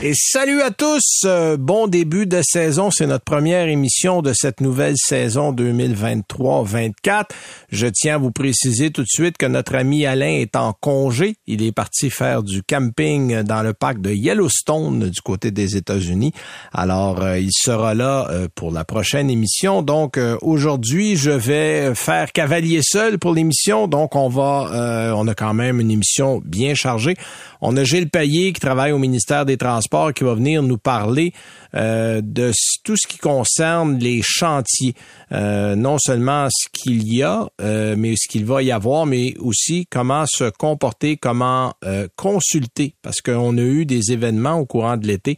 Et salut à tous, euh, bon début de saison, c'est notre première émission de cette nouvelle saison 2023-24. Je tiens à vous préciser tout de suite que notre ami Alain est en congé. Il est parti faire du camping dans le parc de Yellowstone du côté des États-Unis. Alors, euh, il sera là euh, pour la prochaine émission. Donc, aujourd'hui, je vais faire cavalier seul pour l'émission. Donc, on va, on a quand même une émission bien chargée. On a Gilles Payet qui travaille au ministère des Transports qui va venir nous parler euh, de tout ce qui concerne les chantiers. Euh, non seulement ce qu'il y a, euh, mais ce qu'il va y avoir, mais aussi comment se comporter, comment consulter, parce qu'on a eu des événements au courant de l'été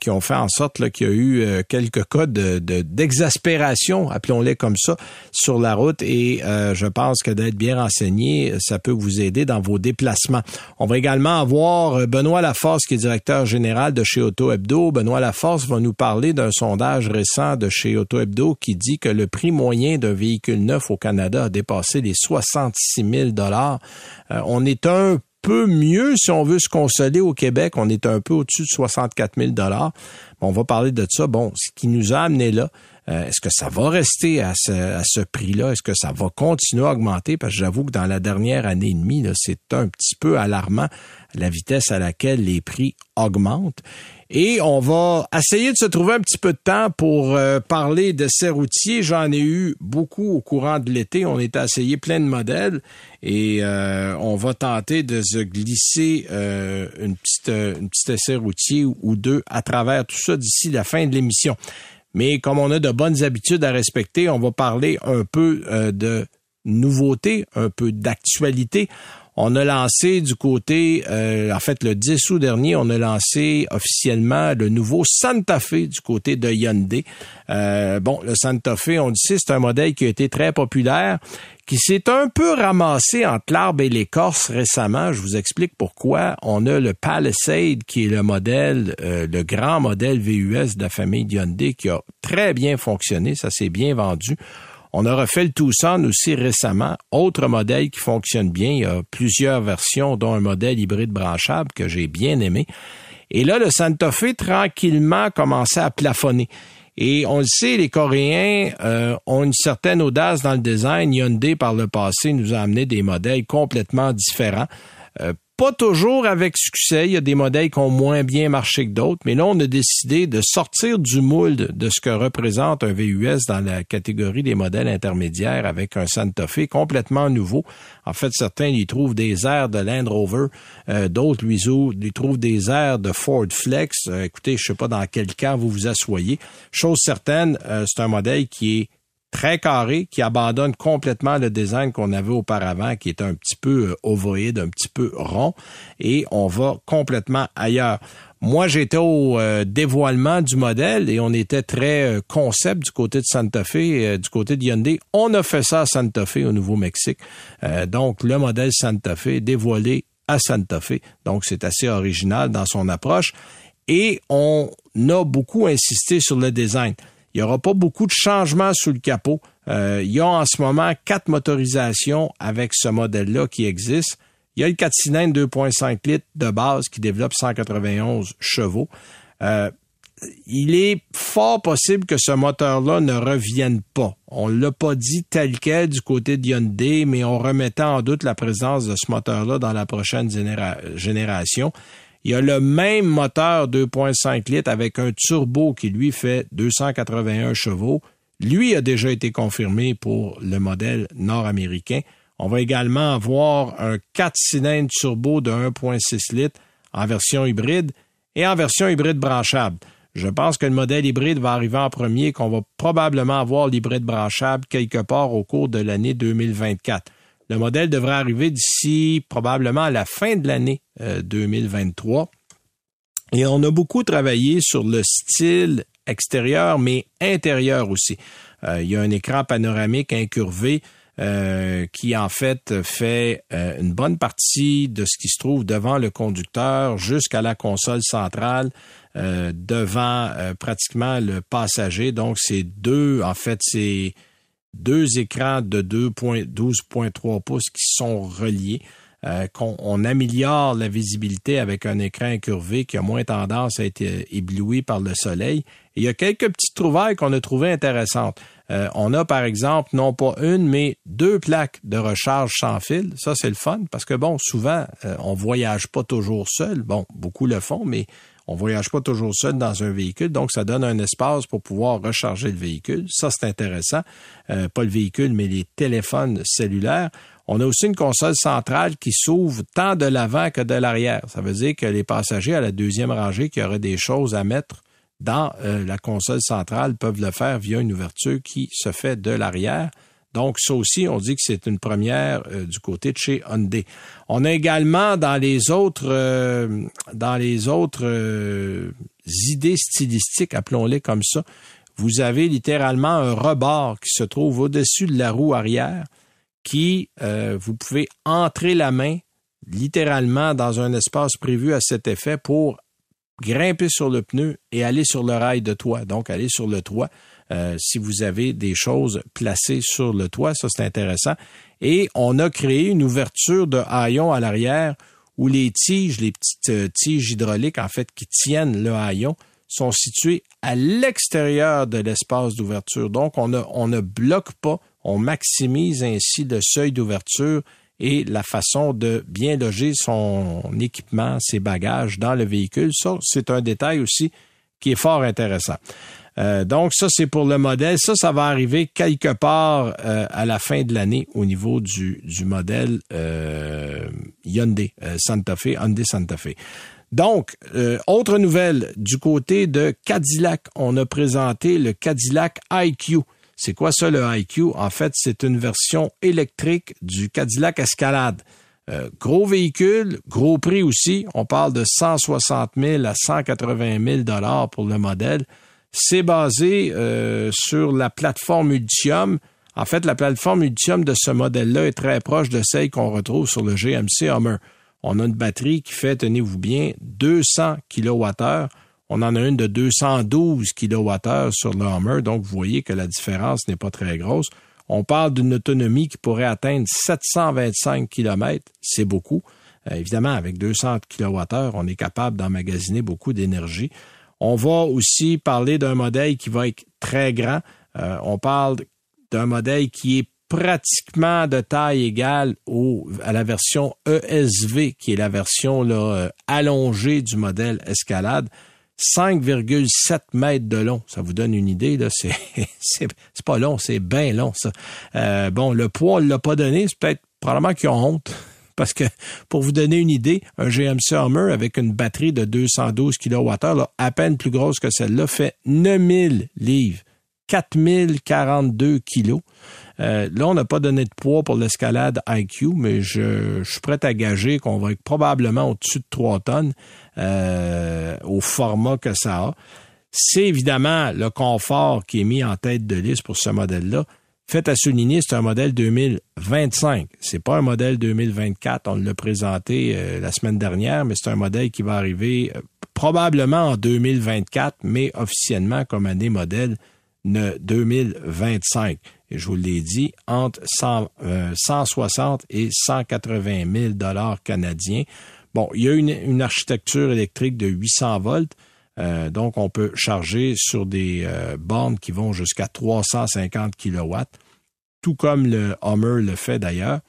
qui ont fait en sorte qu'il y a eu quelques cas de, d'exaspération, appelons-les comme ça, sur la route. Et je pense que d'être bien renseigné, ça peut vous aider dans vos déplacements. On va également avoir Benoît Laforce, qui est directeur général de chez Auto Hebdo. Benoît Laforce va nous parler d'un sondage récent de chez Auto Hebdo qui dit que le prix moyen d'un véhicule neuf au Canada a dépassé les 66 000 dollars. Euh, on est un peu mieux si on veut se consoler au Québec. On est un peu au-dessus de 64 000 dollars. On va parler de ça. Bon, ce qui nous a amené là, euh, est-ce que ça va rester à ce, prix-là? Est-ce que ça va continuer à augmenter? Parce que j'avoue que dans la dernière année et demie, c'est un petit peu alarmant la vitesse à laquelle les prix augmentent. Et on va essayer de se trouver un petit peu de temps pour euh, parler de ces routiers. J'en ai eu beaucoup au courant de l'été. On est essayé plein de modèles et euh, on va tenter de se glisser euh, une petite une petite essai routier ou deux à travers tout ça d'ici la fin de l'émission. Mais comme on a de bonnes habitudes à respecter, on va parler un peu de nouveautés, un peu d'actualité. On a lancé du côté, euh, en fait, le 10 août dernier, on a lancé officiellement le nouveau Santa Fe du côté de Hyundai. Euh, bon, le Santa Fe, on sait, c'est un modèle qui a été très populaire, qui s'est un peu ramassé entre l'arbre et l'écorce récemment. Je vous explique pourquoi. On a le Palisade, qui est le modèle, euh, le grand modèle VUS de la famille Hyundai, qui a très bien fonctionné. Ça s'est bien vendu. On a refait le Tucson aussi récemment, autre modèle qui fonctionne bien. Il y a plusieurs versions, dont un modèle hybride branchable que j'ai bien aimé. Et là, le Santa Fe tranquillement commençait à plafonner. Et on le sait, les Coréens euh, ont une certaine audace dans le design. Hyundai, par le passé, nous a amené des modèles complètement différents. Euh, pas toujours avec succès. Il y a des modèles qui ont moins bien marché que d'autres, mais là, on a décidé de sortir du moule de ce que représente un VUS dans la catégorie des modèles intermédiaires avec un Santa Fe complètement nouveau. En fait, certains y trouvent des airs de Land Rover, euh, d'autres lui, trouvent des airs de Ford Flex. Euh, écoutez, je sais pas dans quel cas vous vous assoyez. Chose certaine, euh, c'est un modèle qui est très carré, qui abandonne complètement le design qu'on avait auparavant, qui est un petit peu euh, ovoïde, un petit peu rond, et on va complètement ailleurs. Moi, j'étais au euh, dévoilement du modèle et on était très euh, concept du côté de Santa Fe, du côté de Hyundai. On a fait ça à Santa Fe au Nouveau-Mexique. donc, le modèle Santa Fe dévoilé à Santa Fe. Donc, c'est assez original dans son approche. Et on a beaucoup insisté sur le design. Il n'y aura pas beaucoup de changements sous le capot. Euh, il y a en ce moment quatre motorisations avec ce modèle-là qui existe. Il y a le 4 cylindres 2.5 litres de base qui développe 191 chevaux. Euh, il est fort possible que ce moteur-là ne revienne pas. On ne l'a pas dit tel quel du côté de Hyundai, mais on remettait en doute la présence de ce moteur-là dans la prochaine génération. Il a le même moteur 2.5 litres avec un turbo qui lui fait 281 chevaux. Lui a déjà été confirmé pour le modèle nord-américain. On va également avoir un 4 cylindres turbo de 1.6 litres en version hybride et en version hybride branchable. Je pense que le modèle hybride va arriver en premier, qu'on va probablement avoir l'hybride branchable quelque part au cours de l'année 2024. Le modèle devrait arriver d'ici probablement à la fin de l'année 2023. Euh, Et on a beaucoup travaillé sur le style extérieur, mais intérieur aussi. Euh, il y a un écran panoramique incurvé euh, qui en fait fait euh, une bonne partie de ce qui se trouve devant le conducteur jusqu'à la console centrale, euh, devant pratiquement le passager. Donc, c'est deux, en fait, c'est deux écrans de 12.3 pouces qui sont reliés. qu'on on améliore la visibilité avec un écran incurvé qui a moins tendance à être ébloui par le soleil. Et il y a quelques petites trouvailles qu'on a trouvées intéressantes. Euh, on a par exemple non pas une, mais deux plaques de recharge sans fil. Ça, c'est le fun parce que bon, souvent, euh, on voyage pas toujours seul. Bon, beaucoup le font, mais on voyage pas toujours seul dans un véhicule, donc ça donne un espace pour pouvoir recharger le véhicule. Ça, c'est intéressant. Euh, pas le véhicule, mais les téléphones cellulaires. On a aussi une console centrale qui s'ouvre tant de l'avant que de l'arrière. Ça veut dire que les passagers à la deuxième rangée qui auraient des choses à mettre dans euh, la console centrale peuvent le faire via une ouverture qui se fait de l'arrière. Donc, ça aussi, on dit que c'est une première euh, du côté de chez Hyundai. On a également dans les autres, euh, dans les autres idées stylistiques, appelons-les comme ça, vous avez littéralement un rebord qui se trouve au-dessus de la roue arrière, qui vous pouvez entrer la main littéralement dans un espace prévu à cet effet pour grimper sur le pneu et aller sur le rail de toit, donc aller sur le toit. Euh, si vous avez des choses placées sur le toit, ça c'est intéressant. Et on a créé une ouverture de haillon à l'arrière où les tiges, les petites euh, tiges hydrauliques en fait qui tiennent le haillon, sont situées à l'extérieur de l'espace d'ouverture. Donc on, on ne bloque pas, on maximise ainsi le seuil d'ouverture et la façon de bien loger son équipement, ses bagages dans le véhicule. Ça, c'est un détail aussi qui est fort intéressant. Euh, donc ça, c'est pour le modèle. Ça, ça va arriver quelque part euh, à la fin de l'année au niveau du, du modèle euh, Hyundai Santa Fe, Hyundai Santa Fe. Donc, autre nouvelle, du côté de Cadillac, on a présenté le Cadillac IQ. C'est quoi ça le IQ? En fait, c'est une version électrique du Cadillac Escalade. Euh, gros véhicule, gros prix aussi. On parle de 160 000 à 180 000 dollars pour le modèle. C'est basé euh, sur la plateforme Ultium. En fait, la plateforme Ultium de ce modèle-là est très proche de celle qu'on retrouve sur le GMC Hummer. On a une batterie qui fait, tenez-vous bien, 200 kWh on en a une de 212 kWh sur le Hummer, donc vous voyez que la différence n'est pas très grosse. On parle d'une autonomie qui pourrait atteindre 725 km, c'est beaucoup. Euh, évidemment, avec 200 kWh, on est capable d'emmagasiner beaucoup d'énergie. On va aussi parler d'un modèle qui va être très grand. Euh, on parle d'un modèle qui est pratiquement de taille égale au, à la version ESV, qui est la version là, euh, allongée du modèle Escalade. 5,7 mètres de long. Ça vous donne une idée, là. C'est, c'est, pas long, c'est bien long, ça. Euh, bon, le poids, on l'a pas donné. C'est peut-être probablement qu'ils ont honte. Parce que, pour vous donner une idée, un GMC Hummer avec une batterie de 212 kWh, là, à peine plus grosse que celle-là, fait 9000 livres. 4042 kilos. Euh, là, on n'a pas donné de poids pour l'escalade IQ, mais je, suis prêt à gager qu'on va être probablement au-dessus de 3 tonnes euh, au format que ça a. C'est évidemment le confort qui est mis en tête de liste pour ce modèle-là. Fait à souligner, c'est un modèle 2025. C'est pas un modèle 2024. On l'a présenté euh, la semaine dernière, mais c'est un modèle qui va arriver probablement en 2024, mais officiellement comme année modèle 2025. Et je vous l'ai dit, entre 160 euh, et 180 000 dollars canadiens. Bon, il y a une, une architecture électrique de 800 volts. Euh, donc, on peut charger sur des euh, bornes qui vont jusqu'à 350 kilowatts, tout comme le Hummer le fait d'ailleurs.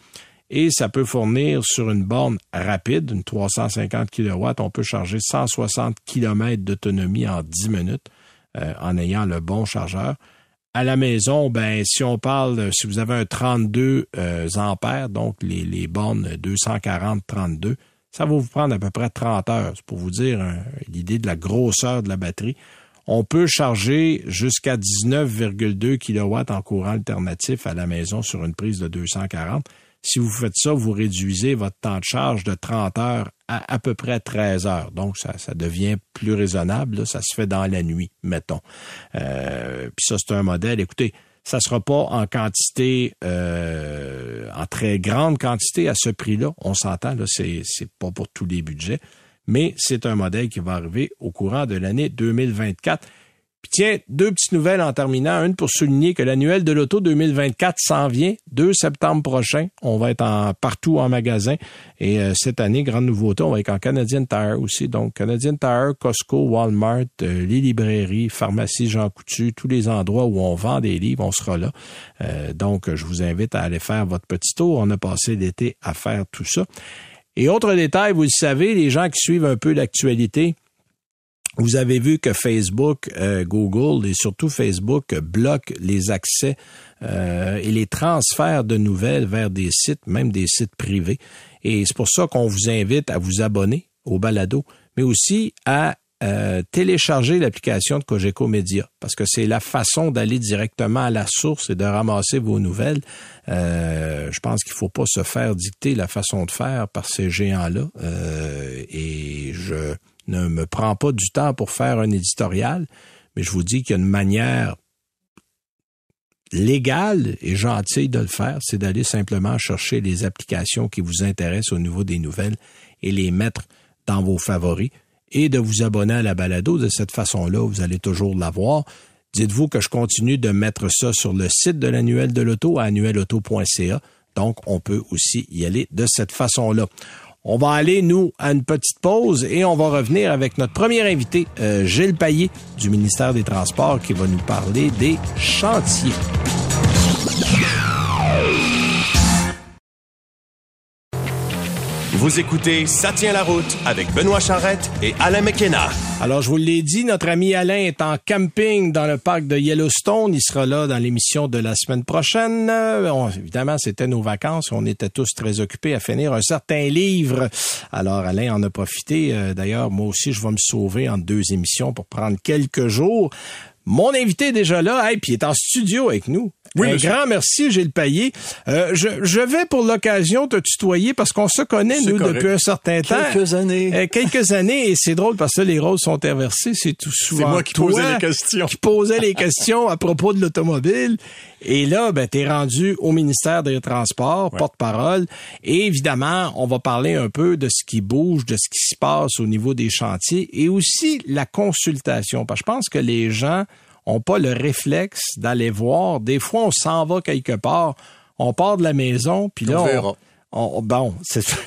Et ça peut fournir sur une borne rapide, une 350 kilowatts, on peut charger 160 km d'autonomie en 10 minutes. Euh, en ayant le bon chargeur. À la maison, ben si on parle, si vous avez un 32 euh, ampères, donc les, les bornes 240-32, ça va vous prendre à peu près 30 heures. C'est pour vous dire l'idée de la grosseur de la batterie. On peut charger jusqu'à 19,2 kW en courant alternatif à la maison sur une prise de 240. Si vous faites ça, vous réduisez votre temps de charge de 30 heures à à peu près 13 heures. Donc, ça, ça devient plus raisonnable. Ça se fait dans la nuit, mettons. Euh, puis ça, c'est un modèle. Écoutez, Ça sera pas en quantité, euh, en très grande quantité à ce prix-là. On s'entend, là, c'est, c'est pas pour tous les budgets, mais c'est un modèle qui va arriver au courant de l'année 2024. Puis tiens, deux petites nouvelles en terminant. Une pour souligner que l'annuel de l'auto 2024 s'en vient 2 septembre prochain. On va être en, partout en magasin. Et euh, cette année, grande nouveauté, on va être en Canadian Tire aussi. Donc, Canadian Tire, Costco, Walmart, euh, les librairies, pharmacie Jean Coutu, tous les endroits où on vend des livres, on sera là. Euh, donc, je vous invite à aller faire votre petit tour. On a passé l'été à faire tout ça. Et autre détail, vous le savez, les gens qui suivent un peu l'actualité, vous avez vu que Facebook, euh, Google et surtout Facebook bloquent les accès euh, et les transferts de nouvelles vers des sites, même des sites privés. Et c'est pour ça qu'on vous invite à vous abonner au balado, mais aussi à euh, télécharger l'application de Cogeco Media parce que c'est la façon d'aller directement à la source et de ramasser vos nouvelles. je pense qu'il faut pas se faire dicter la façon de faire par ces géants-là. et je ne me prends pas du temps pour faire un éditorial, mais je vous dis qu'il y a une manière légale et gentille de le faire, c'est d'aller simplement chercher les applications qui vous intéressent au niveau des nouvelles et les mettre dans vos favoris et de vous abonner à la balado. De cette façon-là, vous allez toujours l'avoir. Dites-vous que je continue de mettre ça sur le site de l'annuel de l'auto à annuelauto.ca. Donc, on peut aussi y aller de cette façon-là. On va aller, nous, à une petite pause et on va revenir avec notre premier invité, euh, Gilles Payet du ministère des Transports, qui va nous parler des chantiers. Vous écoutez Ça tient la route avec Benoît Charrette et Alain McKenna. Alors, je vous l'ai dit, notre ami Alain est en camping dans le parc de Yellowstone. Il sera là dans l'émission de la semaine prochaine. évidemment, c'était nos vacances. On était tous très occupés à finir un certain livre. Alors, Alain en a profité. Euh, d'ailleurs, moi aussi, je vais me sauver en deux émissions pour prendre quelques jours. Mon invité est déjà là, et puis il est en studio avec nous. Oui, un grand merci, Gilles Payet. Euh, je, je vais pour l'occasion te tutoyer parce qu'on se connaît, nous, depuis un certain temps. Quelques années. Euh, quelques années, et c'est drôle parce que les rôles sont inversés. C'est tout souvent moi qui posais les questions. Qui posais les questions à propos de l'automobile. Et là, ben, tu es rendu au ministère des Transports, porte-parole. Et évidemment, on va parler un peu de ce qui bouge, de ce qui se passe au niveau des chantiers et aussi la consultation. Parce que je pense que les gens ont pas le réflexe d'aller voir. Des fois, on s'en va quelque part, on part de la maison, puis là, on, on, bon,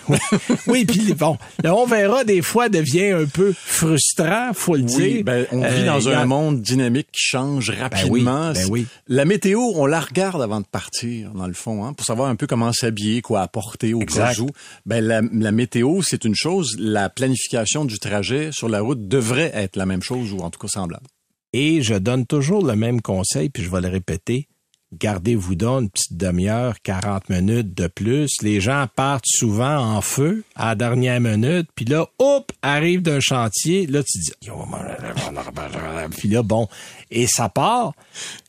oui, puis bon, on verra des fois devient un peu frustrant, faut le dire. Ben, on vit dans euh, un monde dynamique qui change ben rapidement. Ben oui, La météo, on la regarde avant de partir, dans le fond, hein, pour savoir un peu comment s'habiller, quoi apporter au cas où. Ben la, la météo, c'est une chose. La planification du trajet sur la route devrait être la même chose ou en tout cas semblable. Et je donne toujours le même conseil, puis je vais le répéter. Gardez-vous donc une petite demi-heure, 40 minutes de plus. Les gens partent souvent en feu à la dernière minute, puis là, hop, arrive d'un chantier, là, tu dis, puis là, bon, et ça part,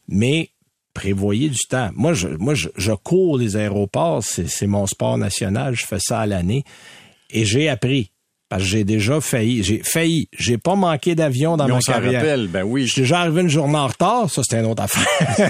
mais prévoyez du temps. Moi, moi, je cours les aéroports, c'est mon sport national, je fais ça à l'année, et j'ai appris parce que j'ai déjà failli. J'ai failli. J'ai pas manqué d'avion dans ma carrière. Rappelle, ben oui. J'ai déjà arrivé une journée en retard. Ça, c'était une autre affaire.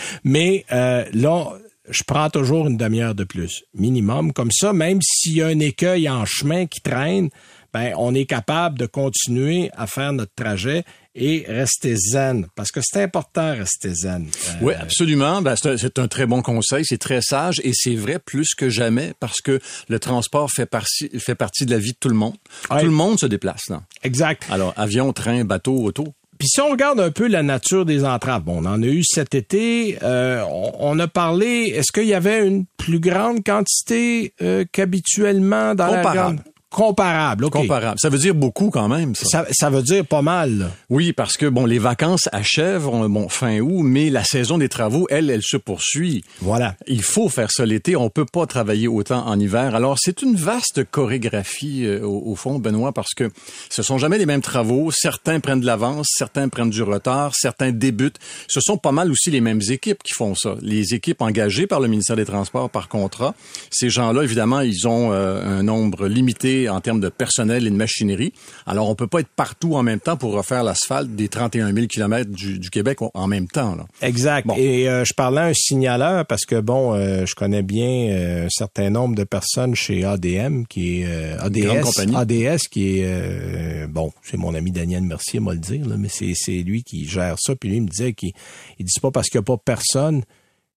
Mais euh, là, je prends toujours une demi-heure de plus, minimum. Comme ça, même s'il y a un écueil en chemin qui traîne, ben, on est capable de continuer à faire notre trajet et rester zen, parce que c'est important rester zen. Euh, oui, absolument. Ben, c'est un, très bon conseil, c'est très sage et c'est vrai plus que jamais parce que le transport fait partie, fait partie de la vie de tout le monde. Tout le monde se déplace. Là. Exact. Alors, avion, train, bateau, auto. Puis si on regarde un peu la nature des entraves, bon, on en a eu cet été, euh, on, a parlé, est-ce qu'il y avait une plus grande quantité euh, qu'habituellement dans la grande... Comparable, OK. Comparable. Ça veut dire beaucoup quand même, ça. Ça, veut dire pas mal. Oui, parce que, bon, les vacances achèvent, bon, fin août, mais la saison des travaux, elle, elle se poursuit. Voilà. Il faut faire ça l'été. On peut pas travailler autant en hiver. Alors, c'est une vaste chorégraphie, euh, au, fond, Benoît, parce que ce sont jamais les mêmes travaux. Certains prennent de l'avance, certains prennent du retard, certains débutent. Ce sont pas mal aussi les mêmes équipes qui font ça. Les équipes engagées par le ministère des Transports par contrat. Ces gens-là, évidemment, ils ont euh, un nombre limité en termes de personnel et de machinerie. Alors, on peut pas être partout en même temps pour refaire l'asphalte des 31 000 kilomètres du, du Québec en même temps. Là. Exact. Bon. Et euh, je parlais à un signaleur parce que bon, euh, je connais bien euh, un certain nombre de personnes chez ADM qui est ADS, compagnie. ADS qui est bon, c'est mon ami Daniel Mercier, m'a le dire, là, mais c'est lui qui gère ça. Puis lui il me disait qu'il il dit pas parce qu'il n'y a pas personne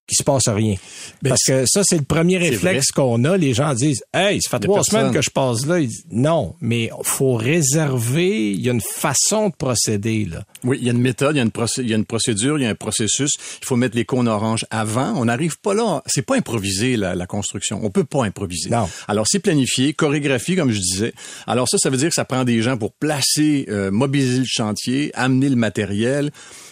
qu'il se passe rien. Ben, parce que ça, c'est le premier réflexe qu'on a. Les gens disent Hey, ça fait trois semaines que je passe là. Ils disent, non, mais faut réserver. Il y a une façon de procéder, là. Oui, il y a une méthode, il y a une, procé- il y a une procédure, il y a un processus. Il faut mettre les cônes oranges avant. On n'arrive pas là. C'est pas improvisé la, la construction. On peut pas improviser. Non. Alors c'est planifié, chorégraphie comme je disais. Alors ça, ça veut dire que ça prend des gens pour placer, euh, mobiliser le chantier, amener le matériel.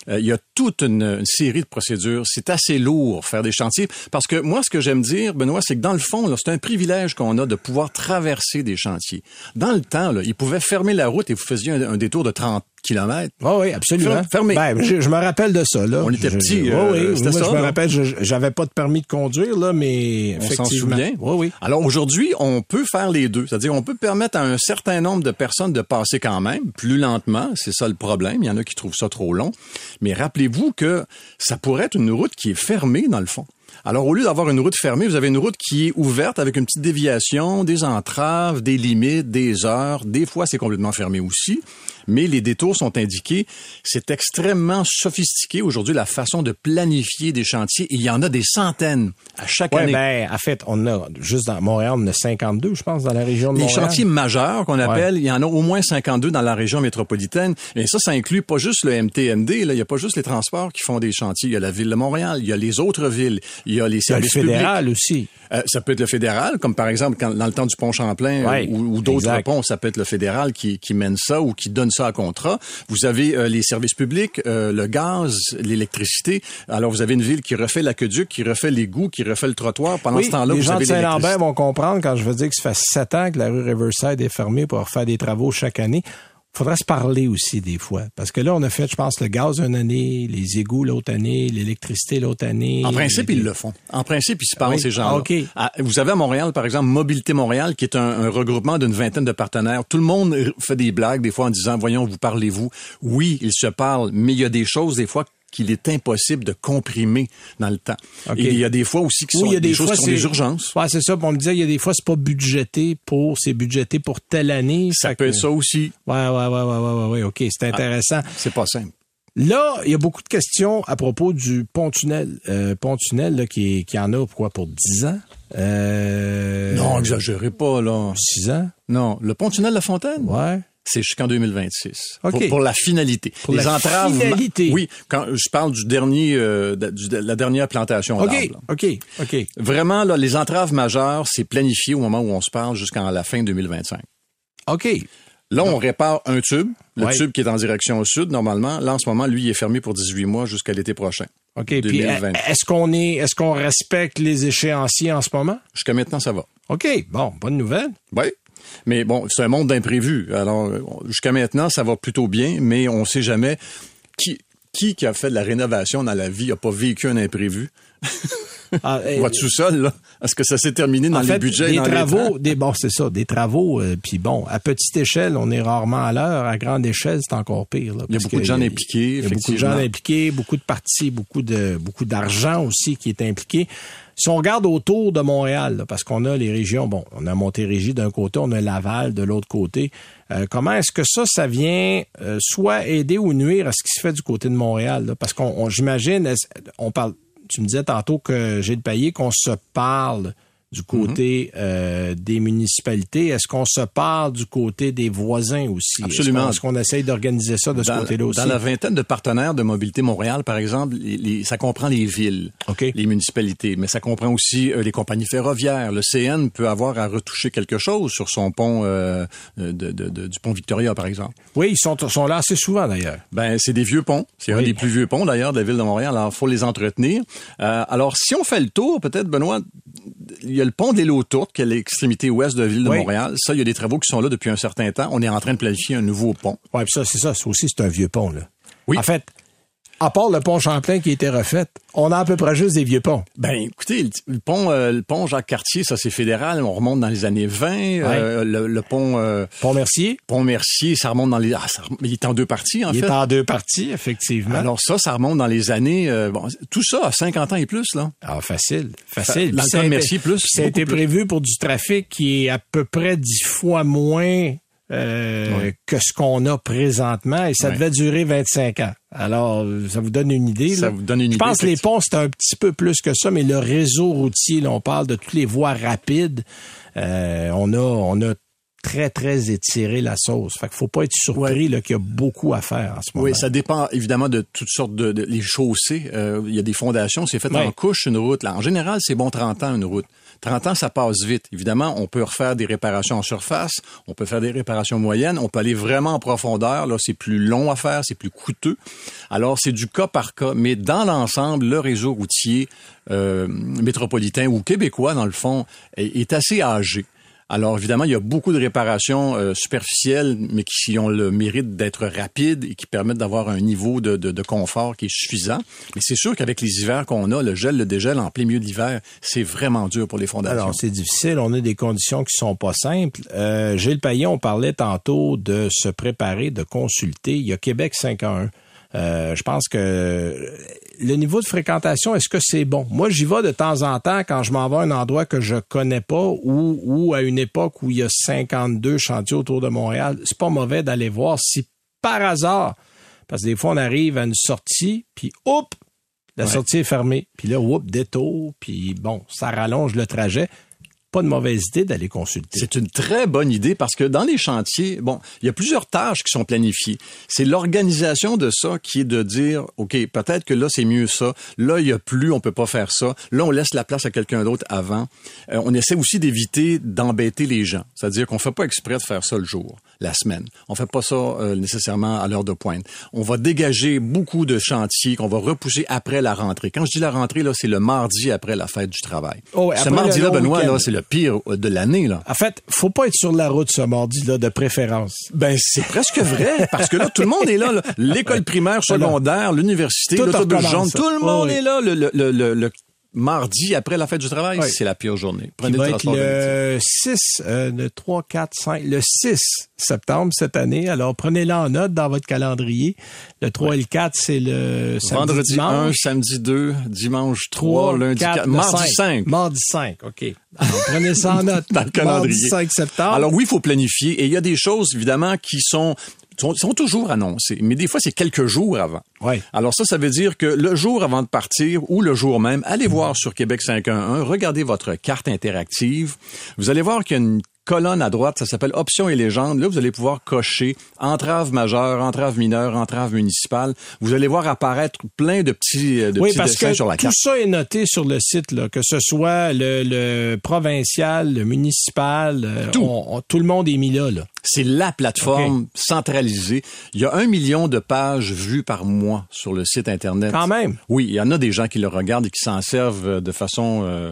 Euh, il y a toute une, une série de procédures. C'est assez lourd faire des chantiers parce que moi, ce que j'aime dire, Benoît, c'est que dans le fond, c'est un privilège qu'on a de pouvoir traverser des chantiers. Dans le temps, là, ils pouvaient fermer la route et vous faisiez un, un détour de 30 kilomètres. Oui, oui, absolument. Fermé. Ben, je, je me rappelle de ça, là. On était petits, je- euh, oui, oui, c'était moi, ça, je me rappelle, j'avais pas de permis de conduire, là, mais On s'en souvient. Oui, oui. Alors aujourd'hui, on peut faire les deux. C'est-à-dire, on peut permettre à un certain nombre de personnes de passer quand même, plus lentement. C'est ça le problème. Il y en a qui trouvent ça trop long. Mais rappelez-vous que ça pourrait être une route qui est fermée, dans le fond. Alors, au lieu d'avoir une route fermée, vous avez une route qui est ouverte avec une petite déviation, des entraves, des limites, des heures. Des fois, c'est complètement fermé aussi. Mais les détours sont indiqués. C'est extrêmement sophistiqué aujourd'hui, la façon de planifier des chantiers. Il y en a des centaines à chaque Ouais, année. ben, en fait, on a, juste dans Montréal, on a 52, je pense, dans la région de Les Montréal. chantiers majeurs qu'on appelle, il y en a au moins 52 dans la région métropolitaine. Et ça, ça inclut pas juste le MTMD. Là. Il y a pas juste les transports qui font des chantiers. Il y a la ville de Montréal, il y a les autres villes, il y a les a le services fédéral publics. aussi. Euh, ça peut être le fédéral, comme par exemple quand, dans le temps du pont Champlain Ouais, ou, ou d'autres ponts, ça peut être le fédéral qui, qui mène ça ou qui donne ça à contrat. Vous avez euh, les services publics, euh, le gaz, l'électricité. Alors vous avez une ville qui refait l'aqueduc, qui refait l'égout, qui refait le trottoir. Pendant Oui, ce temps-là, les vous gens de Saint-Lambert vont comprendre quand je veux dire que ça fait sept ans que la rue Riverside est fermée pour faire des travaux chaque année. Faudrait se parler aussi des fois. Parce que là, on a fait, je pense, le gaz une année, les égouts l'autre année, l'électricité l'autre année. En principe, Les- ils le font. En principe, ils se parlent, Oui? ces gens-là. Ah, OK. Ah, vous avez à Montréal, par exemple, Mobilité Montréal, qui est un, un regroupement d'une vingtaine de partenaires. Tout le monde fait des blagues, des fois, en disant, voyons, vous parlez-vous? Oui, ils se parlent, mais il y a des choses, des fois, qu'il est impossible de comprimer dans le temps. Et il y a des fois aussi qui Oui, sont il y a des, choses fois, qui sont des urgences. Ouais, c'est ça. On me disait, il y a des fois, c'est pas budgété pour, c'est budgété pour telle année. Ça peut que- être ça aussi. Ouais, ouais, ouais, ouais, ouais, ouais, ouais, OK, c'est intéressant. C'est pas simple. Là, il y a beaucoup de questions à propos du pont-tunnel. Euh, pont-tunnel, là, qui, qui en a, quoi, pour 10 ans? Euh, Non, exagérez pas, là. 6 ans? Non, le pont-tunnel La Fontaine, Ouais. C'est jusqu'en 2026. OK. Pour, pour la finalité. Pour la finalité. Oui, quand je parle du dernier, euh, de, la dernière plantation OK, d'arbres. OK, OK. Vraiment, là, les entraves majeures, c'est planifié au moment où on se parle jusqu'en la fin 2025. OK. Là, on répare un tube, le Ouais. tube qui est en direction au sud, normalement. Là, en ce moment, lui, il est fermé pour 18 mois jusqu'à l'été prochain. OK. Puis, 2020. est-ce qu'on est, est-ce qu'on respecte les échéanciers en ce moment? Jusqu'à maintenant, ça va. OK. Bon, bonne nouvelle. Oui. Mais bon, c'est un monde d'imprévus. Alors, jusqu'à maintenant, ça va plutôt bien, mais on sait jamais qui, qui qui a fait de la rénovation dans la vie a pas vécu un imprévu. Ah, eh, Vois-tu seul, là? Est-ce que ça s'est terminé dans en les fait, budgets et des dans les temps? travaux, des bon, c'est ça, des travaux. euh, Puis bon, à petite échelle, on est rarement à l'heure. À grande échelle, c'est encore pire. là, Il y a beaucoup de gens y impliqués, Il y a beaucoup de gens impliqués, beaucoup de partis, beaucoup de beaucoup d'argent aussi qui est impliqué. Si on regarde autour de Montréal, parce qu'on a les régions, bon, on a Montérégie d'un côté, on a Laval de l'autre côté. euh, comment est-ce que ça, ça vient euh, soit aider ou nuire à ce qui se fait du côté de Montréal? Parce qu'on, on- j'imagine, on parle, tu me disais tantôt que j'ai le payé qu'on se parle du côté euh, des municipalités. Est-ce qu'on se parle du côté des voisins aussi? Absolument. Est-ce qu'on, essaye d'organiser ça de ce côté-là aussi? dans la vingtaine de partenaires de Mobilité Montréal, par exemple, les- les- ça comprend les villes, les municipalités, mais ça comprend aussi euh, les compagnies ferroviaires. Le CN peut avoir à retoucher quelque chose sur son pont euh, de, de- de- du pont Victoria, par exemple. Oui, ils sont, sont là assez souvent d'ailleurs. Ben, c'est des vieux ponts. C'est un des plus vieux ponts, d'ailleurs, de la ville de Montréal. Alors, faut les entretenir. Euh, alors, si on fait le tour, peut-être, Benoît, il y a le pont des Lots-Tourtes, qui est à l'extrémité ouest de la ville de Oui. Montréal. Ça, il y a des travaux qui sont là depuis un certain temps. On est en train de planifier un nouveau pont. Ouais, puis ça, c'est ça. Ça aussi, c'est un vieux pont, là. Oui. En fait, à part le pont Champlain qui a été refait, on a à peu près juste des vieux ponts. Ben, écoutez, le, pont, euh, le pont Jacques-Cartier, ça c'est fédéral. On remonte dans les années 20. Euh, le, pont... Euh, pont Mercier. Pont Mercier, ça remonte dans les... Ah, ça, il est en deux parties, en fait. Il est en deux parties, effectivement. Alors ça, ça remonte dans les années... bon, tout ça à 50 ans et plus, là. Ah, facile, facile. Dans le Mercier, plus. Ça a été prévu pour du trafic qui est à peu près dix fois moins euh, que ce qu'on a présentement et ça devait durer 25 ans. Alors, ça vous donne une idée. Ça vous donne une Je pense que les ponts, c'est un petit peu plus que ça, mais le réseau routier, là, on parle de toutes les voies rapides. Euh, on a, on a très, très étiré la sauce. Fait qu'il faut pas être surpris qu'il y a beaucoup à faire en ce moment. Oui, ça dépend évidemment de toutes sortes de, les chaussées. Euh, il y a des fondations, c'est fait en couche une route. Là. En général, c'est bon 30 ans une route. 30 ans, ça passe vite. Évidemment, on peut refaire des réparations en surface, on peut faire des réparations moyennes, on peut aller vraiment en profondeur. Là, c'est plus long à faire, c'est plus coûteux. Alors, c'est du cas par cas. Mais dans l'ensemble, le réseau routier euh, métropolitain ou québécois, dans le fond, est assez âgé. Alors évidemment, il y a beaucoup de réparations euh, superficielles, mais qui ont le mérite d'être rapides et qui permettent d'avoir un niveau de, confort qui est suffisant. Mais c'est sûr qu'avec les hivers qu'on a, le gel, le dégel en plein milieu de l'hiver, c'est vraiment dur pour les fondations. C'est difficile, on a des conditions qui sont pas simples. Euh, Gilles Payon, on parlait tantôt de se préparer, de consulter. Il y a Québec 5 à 1. Euh, je pense que le niveau de fréquentation, est-ce que c'est bon? Moi, j'y vais de temps en temps quand je m'en vais à un endroit que je connais pas ou, ou à une époque où il y a 52 chantiers autour de Montréal. C'est pas mauvais d'aller voir si par hasard, parce que des fois, on arrive à une sortie, puis hop, la sortie est fermée. Puis là, whoop, détour, puis bon, ça rallonge le trajet pas de mauvaise idée d'aller consulter. C'est une très bonne idée parce que dans les chantiers, bon, il y a plusieurs tâches qui sont planifiées. C'est l'organisation de ça qui est de dire, OK, peut-être que là, c'est mieux ça. Là, il y a plus, on peut pas faire ça. Là, on laisse la place à quelqu'un d'autre avant. Euh, on essaie aussi d'éviter d'embêter les gens. C'est-à-dire qu'on fait pas exprès de faire ça le jour, la semaine. On fait pas ça euh, nécessairement à l'heure de pointe. On va dégager beaucoup de chantiers qu'on va repousser après la rentrée. Quand je dis la rentrée, là, c'est le mardi après la fête du travail. Oh, ce mardi-là, Benoît, là, c'est le pire de l'année. Là. En fait, faut pas être sur la route ce mardi-là, de préférence. Ben, c'est presque vrai, parce que là, tout le monde est là. L'école primaire, secondaire, l'université, l'autobus jaune, tout le monde est là. Le, le, le, le, mardi après la fête du travail, c'est la pire journée. Prenez le transport le 6, euh, le 3, 4, 5, le 6 septembre cette année. Alors, prenez-le en note dans votre calendrier. Le 3 et le 4, c'est le samedi Vendredi 1, samedi 2, dimanche 3, lundi 4, mardi 5. Mardi 5, OK. Alors, prenez ça en note. dans le calendrier. Mardi 5 septembre. Alors oui, il faut planifier. Et il y a des choses, évidemment, qui sont sont, sont toujours annoncés, mais des fois, c'est quelques jours avant. Ouais. Alors ça, ça veut dire que le jour avant de partir ou le jour même, allez voir sur Québec 511, regardez votre carte interactive. Vous allez voir qu'il y a une colonne à droite, ça s'appelle Options et légendes. Là, vous allez pouvoir cocher entrave majeure, entrave mineure, entrave municipale. Vous allez voir apparaître plein de petits, euh, de oui, petits parce que sur la carte. Tout ça est noté sur le site, là, que ce soit le, le provincial, le municipal, euh, tout. tout le monde est mis là. là. C'est la plateforme centralisée. Il y a un million de pages vues par mois sur le site Internet. Quand même. Oui, il y en a des gens qui le regardent et qui s'en servent de façon euh,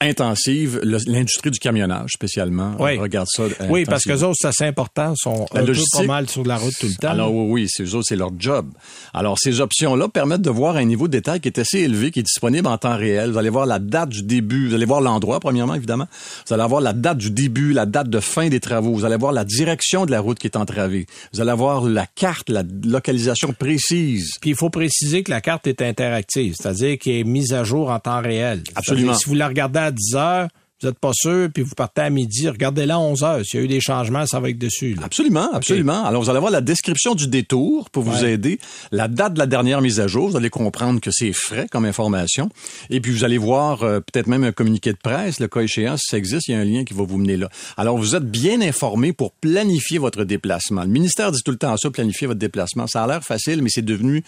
intensive, l'industrie du camionnage spécialement oui. regarde ça. Oui, parce que eux autres, c'est important, sont la un peu pas mal sur la route tout le temps. Alors oui, oui, c'est eux autres, c'est leur job. Alors ces options-là permettent de voir un niveau de détail qui est assez élevé, qui est disponible en temps réel. Vous allez voir la date du début, vous allez voir l'endroit premièrement évidemment. Vous allez avoir la date du début, la date de fin des travaux. Vous allez voir la direction de la route qui est entravée. Vous allez avoir la carte, la localisation précise. Puis il faut préciser que la carte est interactive, c'est-à-dire qu'elle est mise à jour en temps réel. Absolument. Si vous la regardez à 10 heures, vous n'êtes pas sûr, puis vous partez à midi, regardez-la à 11 heures. S'il y a eu des changements, ça va être dessus. Là. Absolument, absolument. Alors, vous allez voir la description du détour pour vous aider, la date de la dernière mise à jour. Vous allez comprendre que c'est frais comme information. Et puis, vous allez voir euh, peut-être même un communiqué de presse, le cas échéant, si ça existe, il y a un lien qui va vous mener là. Alors, vous êtes bien informé pour planifier votre déplacement. Le ministère dit tout le temps ça, planifier votre déplacement. Ça a l'air facile, mais c'est devenu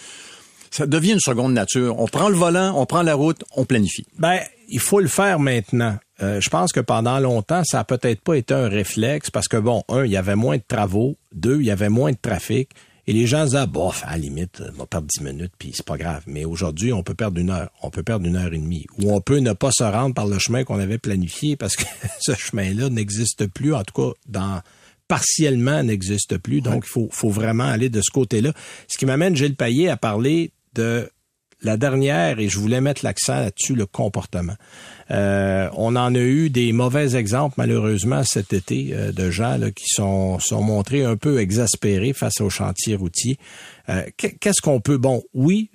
ça devient une seconde nature. On prend le volant, on prend la route, on planifie. Ben, il faut le faire maintenant. Euh, je pense que pendant longtemps, ça a peut-être pas été un réflexe parce que bon, un, il y avait moins de travaux, deux, il y avait moins de trafic. Et les gens disaient, bof, à la limite, on va perdre dix minutes, puis c'est pas grave. Mais aujourd'hui, on peut perdre une heure, on peut perdre une heure et demie. Ou on peut ne pas se rendre par le chemin qu'on avait planifié parce que ce chemin-là n'existe plus, en tout cas dans partiellement n'existe plus. Donc, il faut, faut vraiment aller de ce côté-là. Ce qui m'amène Gilles Payet à parler de la dernière, et je voulais mettre l'accent là-dessus, le comportement. Euh, on en a eu des mauvais exemples, malheureusement, cet été, euh, de gens là, qui sont, sont montrés un peu exaspérés face au chantier routier. Euh, qu'est-ce qu'on peut... Bon, oui,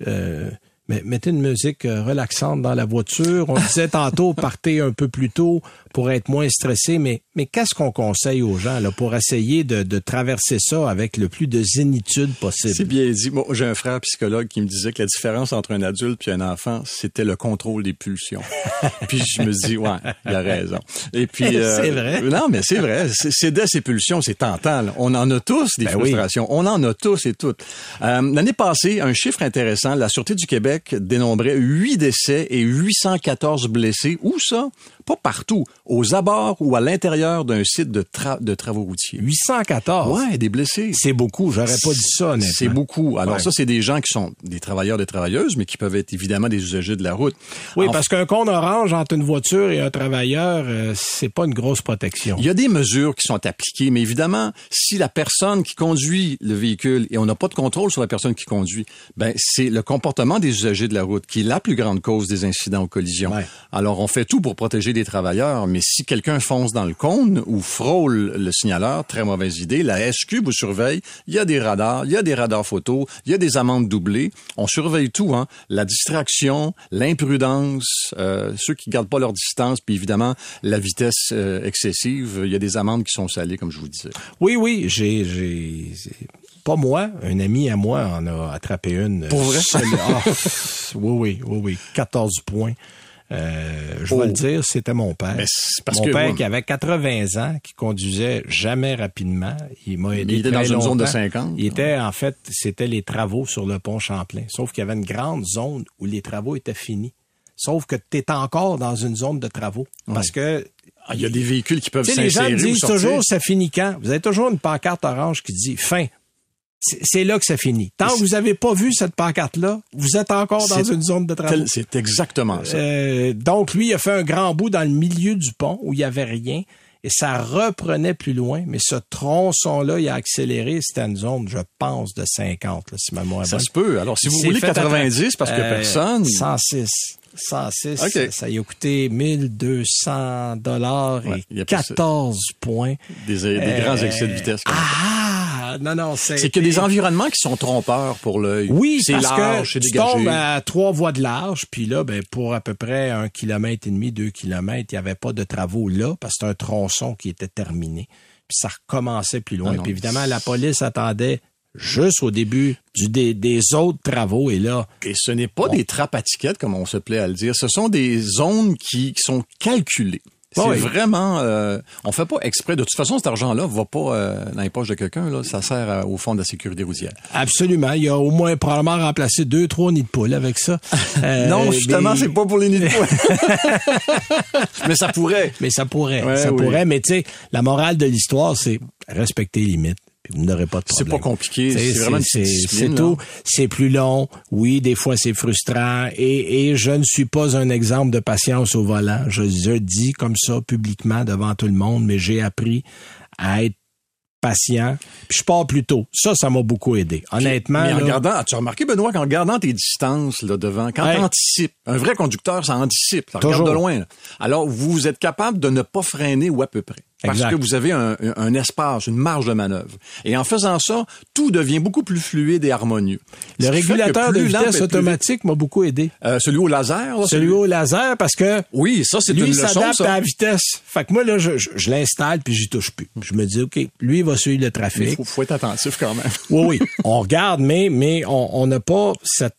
mettez une musique relaxante dans la voiture. On disait tantôt, partez un peu plus tôt pour être moins stressé, mais, mais qu'est-ce qu'on conseille aux gens là, pour essayer de, de traverser ça avec le plus de zénitude possible? C'est bien dit. Moi, j'ai un frère psychologue qui me disait que la différence entre un adulte et un enfant, c'était le contrôle des pulsions. puis je me dis, ouais, il a raison. Et puis... Euh, c'est vrai. Non, mais c'est vrai. Céder ses pulsions, c'est tentant. On en a tous des ben frustrations. On en a tous et toutes. Euh, L'année passée, un chiffre intéressant, la Sûreté du Québec dénombrait 8 décès et 814 blessés. Où ça? Pas partout aux abords ou à l'intérieur d'un site de, de travaux routiers. 814? Ouais, des blessés. C'est beaucoup. J'aurais pas dit ça. C'est beaucoup. Alors ça, c'est des gens qui sont des travailleurs, des travailleuses, mais qui peuvent être évidemment des usagers de la route. Oui, parce qu'un compte orange entre une voiture et un travailleur, euh, c'est pas une grosse protection. Il y a des mesures qui sont appliquées, mais évidemment, si la personne qui conduit le véhicule et on n'a pas de contrôle sur la personne qui conduit, ben c'est le comportement des usagers de la route qui est la plus grande cause des incidents aux collisions. Alors on fait tout pour protéger des travailleurs, mais si quelqu'un fonce dans le cône ou frôle le signaleur, très mauvaise idée. La SQ vous surveille. Il y a des radars, il y a des radars photos, il y a des amendes doublées. On surveille tout, hein. La distraction, l'imprudence, euh, ceux qui gardent pas leur distance, puis évidemment la vitesse euh, excessive. Il y a des amendes qui sont salées, comme je vous disais. Oui, oui, j'ai, j'ai, pas moi, un ami à moi en a attrapé une. Pour vrai? Ah, oui, oui, oui, oui. 14 points. Euh, je vais le oh. dire, c'était mon père. Parce mon père qui avait 80 ans, qui conduisait jamais rapidement. Il m'a aidé. Il était dans une zone de 50. Il était, en fait, c'était les travaux sur le pont Champlain. Sauf qu'il y avait une grande zone où les travaux étaient finis. Sauf que tu es encore dans une zone de travaux. Parce que ah, il y a des véhicules qui peuvent s'insérer. Les gens disent toujours, ça finit quand? Vous avez toujours une pancarte orange qui dit fin c'est là que ça finit. Tant que vous n'avez pas vu cette pancarte-là, vous êtes encore dans une zone de travail. C'est exactement ça. Euh, donc, lui, il a fait un grand bout dans le milieu du pont où il n'y avait rien et ça reprenait plus loin, mais ce tronçon-là, il a accéléré. C'était une zone, je pense, de 50, là, si ma mémoire Ça se peut. Alors, si vous voulez 90, parce que euh, personne... 106. 106, ça y a coûté 1200 dollars et 14 points. Des, des grands excès de vitesse. Ah, non, non, c'est... C'est que des environnements qui sont trompeurs pour l'œil. Oui, c'est parce que tu tombes à trois voies de large, puis là, ben, pour à peu près un kilomètre et demi, deux kilomètres, il n'y avait pas de travaux là, parce que c'est un tronçon qui était terminé. Puis ça recommençait plus loin. Ah puis évidemment, la police attendait juste au début du, des, autres travaux. Et là... Et ce n'est pas des trappes à tickets, comme on se plaît à le dire. Ce sont des zones qui, qui sont calculées. C'est vraiment, euh, on fait pas exprès. De toute façon, cet argent-là va pas euh, dans les poches de quelqu'un. Là, ça sert euh, au fond de la sécurité routière. Absolument. Il y a au moins probablement remplacé deux, trois nids de poules avec ça. non, justement, c'est pas pour les nids de poules. mais ça pourrait. Mais ça pourrait. ça pourrait. Mais tu sais, la morale de l'histoire, c'est respecter les limites vous n'aurez pas de problème. C'est pas compliqué, c'est vraiment C'est tout. C'est plus long. Oui, des fois c'est frustrant. Et, et je ne suis pas un exemple de patience au volant. Je, je dis comme ça publiquement devant tout le monde, mais j'ai appris à être patient. Puis je pars plus tôt. Ça, ça m'a beaucoup aidé. Honnêtement. Mais en regardant, as-tu remarqué, Benoît, qu'en regardant tes distances là, devant, quand tu anticipes, un vrai conducteur, ça anticipe. Ça regarde de loin. Alors, vous êtes capable de ne pas freiner ou à peu près? Parce que vous avez un, un, espace, une marge de manœuvre. Et en faisant ça, tout devient beaucoup plus fluide et harmonieux. Le régulateur de vitesse automatique m'a beaucoup aidé. Euh, celui au laser? Là, celui, au laser, parce que oui, ça c'est une leçon. s'adapte à la vitesse. Fait que moi là, je, je, l'installe puis j'y touche plus. Je me dis ok, lui il va suivre le trafic. Il faut, faut, être attentif quand même. oui, oui, on regarde, mais mais on n'a pas cette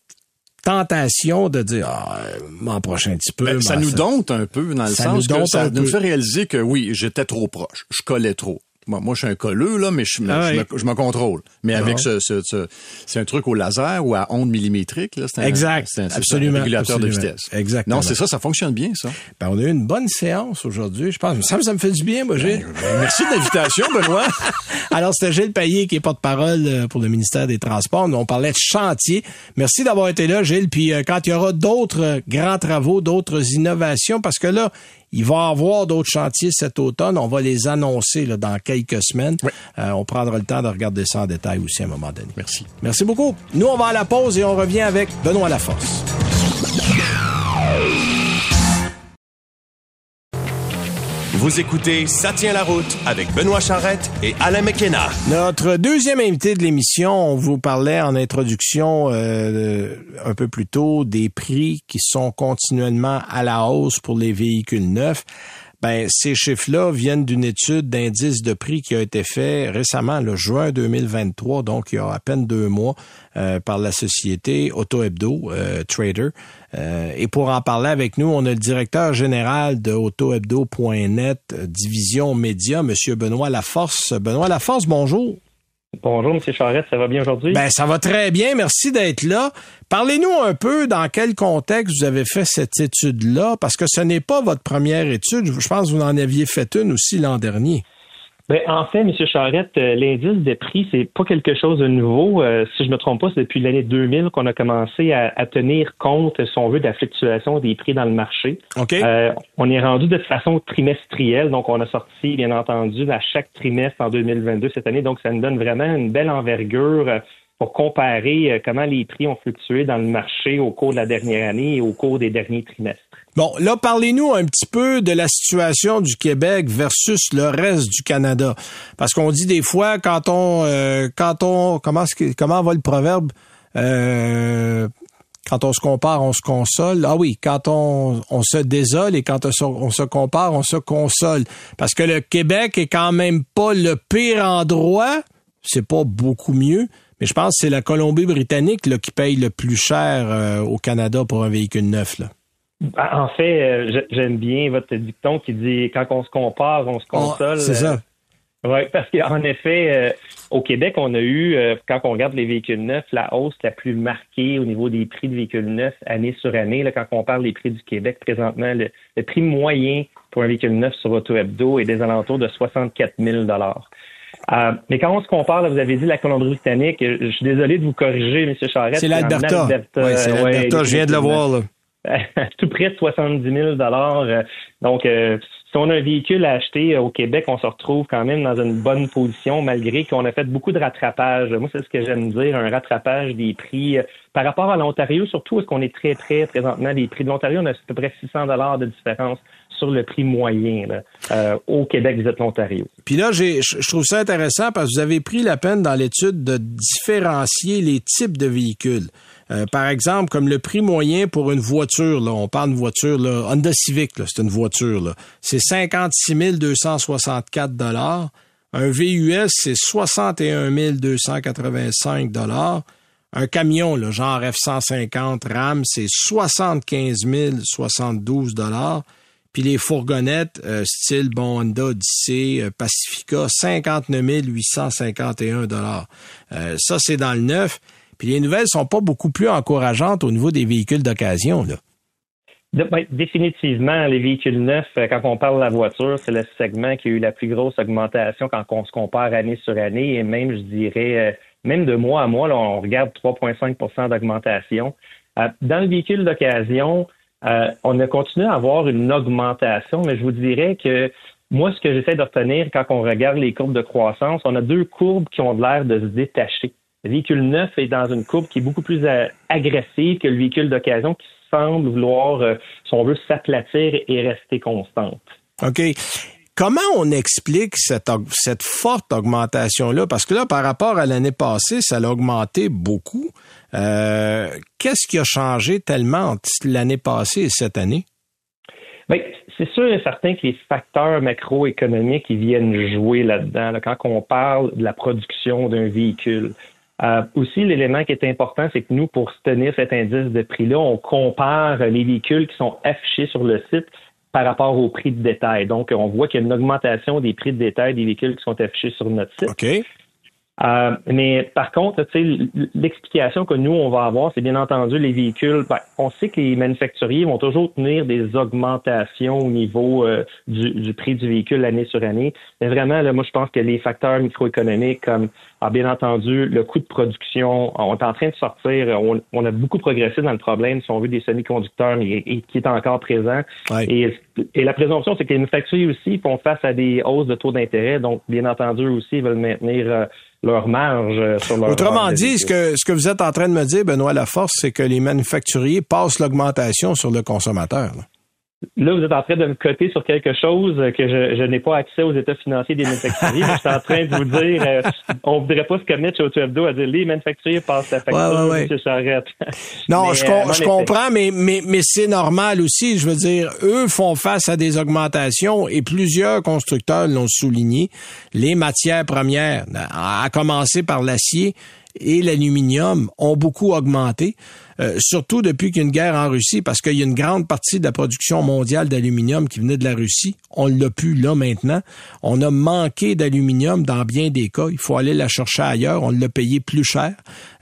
tentation de dire ah, m'en prochain un petit peu. Ben, ça nous dompte un peu dans le sens que ça nous fait réaliser que oui, j'étais trop proche, je collais trop. Moi, moi, je suis un colleux, là, mais je, ah je, me, contrôle. Mais ah avec ce, ce, ce c'est un truc au laser ou à ondes millimétriques, là. C'est un, exact. C'est un, absolument. régulateur de vitesse. Exactement. Non, c'est ça, ça fonctionne bien, ça. Ben, on a eu une bonne séance aujourd'hui. Je pense, ça, ça me fait du bien, moi, Gilles. Ben, ben, merci de l'invitation, Benoît. Alors, c'était Gilles Payet qui est porte-parole euh, pour le ministère des Transports. Nous, on parlait de chantier. Merci d'avoir été là, Gilles. Puis, euh, quand il y aura d'autres euh, grands travaux, d'autres innovations, parce que là, Il va y avoir d'autres chantiers cet automne. On va les annoncer là, dans quelques semaines. Euh, on prendra le temps de regarder ça en détail aussi à un moment donné. Merci. Merci beaucoup. Nous, on va à la pause et on revient avec Benoît Laforce. Vous écoutez Ça tient la route avec Benoît Charrette et Alain McKenna. Notre deuxième invité de l'émission, on vous parlait en introduction euh, un peu plus tôt des prix qui sont continuellement à la hausse pour les véhicules neufs. Ben, ces chiffres-là viennent d'une étude d'indice de prix qui a été fait récemment, le juin 2023, donc il y a à peine deux mois, euh, par la société Auto Hebdo euh, Trader. Euh, et pour en parler avec nous, on a le directeur général de AutoHebdo.net, division média, Monsieur Benoît Laforce. Benoît Laforce, bonjour. Bonjour, M. Charrette, ça va bien aujourd'hui? Ben, ça va très bien, merci d'être là. Parlez-nous un peu dans quel contexte vous avez fait cette étude-là, parce que ce n'est pas votre première étude. Je pense que vous en aviez fait une aussi l'an dernier. Ben, en fait, M. Charrette, euh, l'indice des prix, c'est pas quelque chose de nouveau. Euh, si je me trompe pas, c'est depuis l'année 2000 qu'on a commencé à, tenir compte, si on veut, de la fluctuation des prix dans le marché. Euh, on est rendu de façon trimestrielle, donc on a sorti, bien entendu, à chaque trimestre en 2022 cette année. Donc, ça nous donne vraiment une belle envergure pour comparer comment les prix ont fluctué dans le marché au cours de la dernière année et au cours des derniers trimestres. Bon, là, parlez-nous un petit peu de la situation du Québec versus le reste du Canada. Parce qu'on dit des fois, quand on, euh, quand on, comment, comment va le proverbe? Euh, quand on se compare, on se console. Ah oui, quand on, on se désole et quand on se, compare, on se console. Parce que le Québec est quand même pas le pire endroit. C'est pas beaucoup mieux. Mais je pense que c'est la Colombie-Britannique qui paye le plus cher euh, au Canada pour un véhicule neuf. Là. Ben, en fait, euh, j'aime bien votre dicton qui dit quand on se compare, on se ah, console. c'est ça. Euh, oui, parce qu'en effet, euh, au Québec, on a eu, quand on regarde les véhicules neufs, la hausse la plus marquée au niveau des prix de véhicules neufs année sur année. Là, quand on parle des prix du Québec, présentement, le, prix moyen pour un véhicule neuf sur Auto Hebdo est des alentours de 64 000 euh, mais quand on se compare, vous avez dit la Colombie-Britannique, je suis désolé de vous corriger, M. Charette. C'est l'Alberta. Oui, c'est l'Alberta, je viens de le voir. Là. tout près de 70 000 euh, Donc, euh, si on a un véhicule à acheter au Québec, on se retrouve quand même dans une bonne position, malgré qu'on a fait beaucoup de rattrapage. Moi, c'est ce que j'aime dire, un rattrapage des prix. Euh, par rapport à l'Ontario, surtout, est-ce qu'on est très près présentement des prix de l'Ontario? On a à peu près 600 dollars de différence sur le prix moyen au Québec vous êtes l'Ontario. Puis là, je trouve ça intéressant parce que vous avez pris la peine dans l'étude de différencier les types de véhicules. Euh, par exemple, comme le prix moyen pour une voiture, là, on parle de voiture, là, Honda Civic, c'est une voiture, là, c'est 56 264 dollars. Un VUS, c'est 61 285 dollars. Un camion, là, genre F-150 RAM, c'est 75 072 dollars. Puis les fourgonnettes, euh, style bon Honda Odyssey, euh, Pacifica, 59 851 dollars. ça, c'est dans le neuf. Puis les nouvelles sont pas beaucoup plus encourageantes au niveau des véhicules d'occasion. Ben, définitivement, les véhicules neufs, euh, quand on parle de la voiture, c'est le segment qui a eu la plus grosse augmentation quand on se compare année sur année et même, je dirais, euh, même de mois à mois, on regarde 3,5% d'augmentation. Euh, dans le véhicule d'occasion, on a continué à avoir une augmentation, mais je vous dirais que moi, ce que j'essaie de retenir quand on regarde les courbes de croissance, on a deux courbes qui ont l'air de se détacher. Le véhicule neuf est dans une courbe qui est beaucoup plus euh, agressive que le véhicule d'occasion qui semble vouloir, euh, si on veut, s'aplatir et rester constante. OK. Comment on explique cette, cette forte augmentation-là? Parce que là, par rapport à l'année passée, ça a augmenté beaucoup. Euh, qu'est-ce qui a changé tellement entre l'année passée et cette année? Bien, c'est sûr et certain que les facteurs macroéconomiques ils viennent jouer là-dedans. quand on parle de la production d'un véhicule, euh, aussi, l'élément qui est important, c'est que nous, pour tenir cet indice de prix-là, on compare les véhicules qui sont affichés sur le site par rapport au prix de détail. Donc, on voit qu'il y a une augmentation des prix de détail des véhicules qui sont affichés sur notre site. OK. Euh, mais par contre, l'explication que nous, on va avoir, c'est bien entendu les véhicules. Ben, on sait que les manufacturiers vont toujours tenir des augmentations au niveau euh, du, prix du véhicule année sur année. Mais vraiment, là, moi, je pense que les facteurs microéconomiques comme Alors, bien entendu, le coût de production, on est en train de sortir, on, a beaucoup progressé dans le problème, si on veut, des semi-conducteurs, et, qui est encore présent. Et, la présomption, c'est que les manufacturiers aussi font face à des hausses de taux d'intérêt, donc bien entendu aussi, ils veulent maintenir euh, leur marge euh, sur leur Autrement dit, ce que, ce que vous êtes en train de me dire, Benoît Laforce, c'est que les manufacturiers passent l'augmentation sur le consommateur. Là, vous êtes en train de me coter sur quelque chose que je, n'ai pas accès aux états financiers des manufacturiers. je suis en train de vous dire, euh, on ne voudrait pas se commettre chez Hebdo à dire les manufacturiers passent la facture, ouais, ouais, Non, je, euh, je comprends, mais, mais, mais c'est normal aussi. Je veux dire, eux font face à des augmentations et plusieurs constructeurs l'ont souligné. Les matières premières, à commencer par l'acier, et l'aluminium ont beaucoup augmenté, euh, surtout depuis qu'il y a une guerre en Russie, parce qu'il y a une grande partie de la production mondiale d'aluminium qui venait de la Russie. On l'a plus là maintenant. On a manqué d'aluminium dans bien des cas. Il faut aller la chercher ailleurs. On l'a payé plus cher.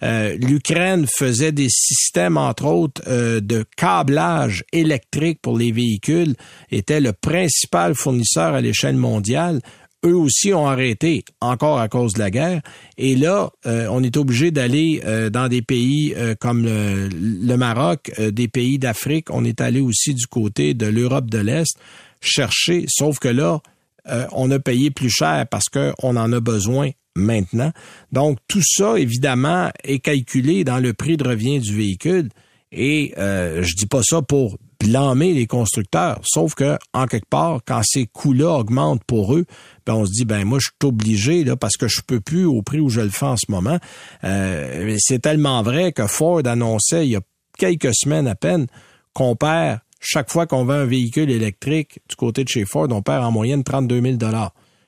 Euh, L'Ukraine faisait des systèmes, entre autres, euh, de câblage électrique pour les véhicules, était le principal fournisseur à l'échelle mondiale eux aussi ont arrêté, encore à cause de la guerre. Et là, euh, on est obligé d'aller euh, dans des pays euh, comme le, Maroc, des pays d'Afrique. On est allé aussi du côté de l'Europe de l'Est chercher, sauf que là, on a payé plus cher parce qu'on en a besoin maintenant. Donc, tout ça, évidemment, est calculé dans le prix de revient du véhicule. Et je dis pas ça pour blâmer les constructeurs. Sauf que, en quelque part, quand ces coûts-là augmentent pour eux, ben on se dit, ben moi, je suis obligé, là, parce que je peux plus au prix où je le fais en ce moment. Euh, c'est tellement vrai que Ford annonçait il y a quelques semaines à peine qu'on perd, chaque fois qu'on vend un véhicule électrique du côté de chez Ford, on perd en moyenne 32 000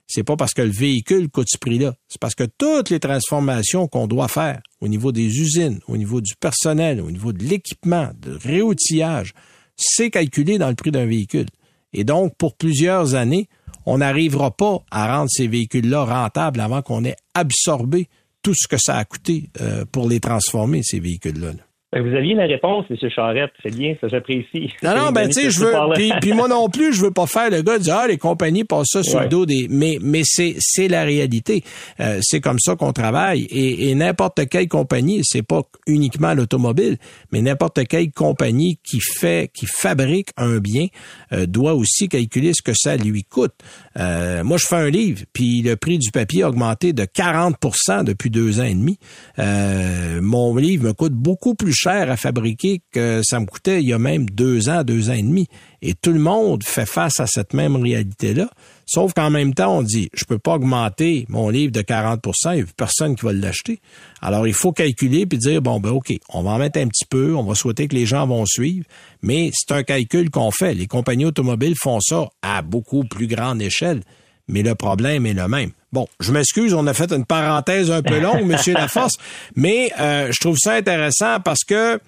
c'est pas parce que le véhicule coûte ce prix-là. C'est parce que toutes les transformations qu'on doit faire au niveau des usines, au niveau du personnel, au niveau de l'équipement, de réoutillage, c'est calculé dans le prix d'un véhicule. Et donc, pour plusieurs années, on n'arrivera pas à rendre ces véhicules-là rentables avant qu'on ait absorbé tout ce que ça a coûté euh, pour les transformer, ces véhicules-là. là vous aviez la réponse, M. Charrette. C'est bien, ça j'apprécie. Non, non, ben tu sais, je veux. Puis, moi non plus, je veux pas faire le gars de dire ah les compagnies passent ça sur le dos des. Mais mais c'est c'est la réalité. Euh, c'est comme ça qu'on travaille et, et n'importe quelle compagnie, c'est pas uniquement l'automobile, mais n'importe quelle compagnie qui fait qui fabrique un bien euh, doit aussi calculer ce que ça lui coûte. Euh, moi, je fais un livre, puis le prix du papier a augmenté de 40% depuis deux ans et demi. mon livre me coûte beaucoup plus cher à fabriquer que ça me coûtait il y a même deux ans, deux ans et demi. Et tout le monde fait face à cette même réalité-là. Sauf qu'en même temps, on dit, je peux pas augmenter mon livre de 40% il n'y a personne qui va l'acheter. Alors, il faut calculer puis dire, bon, ben, OK, on va en mettre un petit peu, on va souhaiter que les gens vont suivre, mais c'est un calcul qu'on fait. Les compagnies automobiles font ça à beaucoup plus grande échelle, mais le problème est le même. Bon, je m'excuse, on a fait une parenthèse un peu longue, Monsieur Laforce, mais euh, je trouve ça intéressant parce que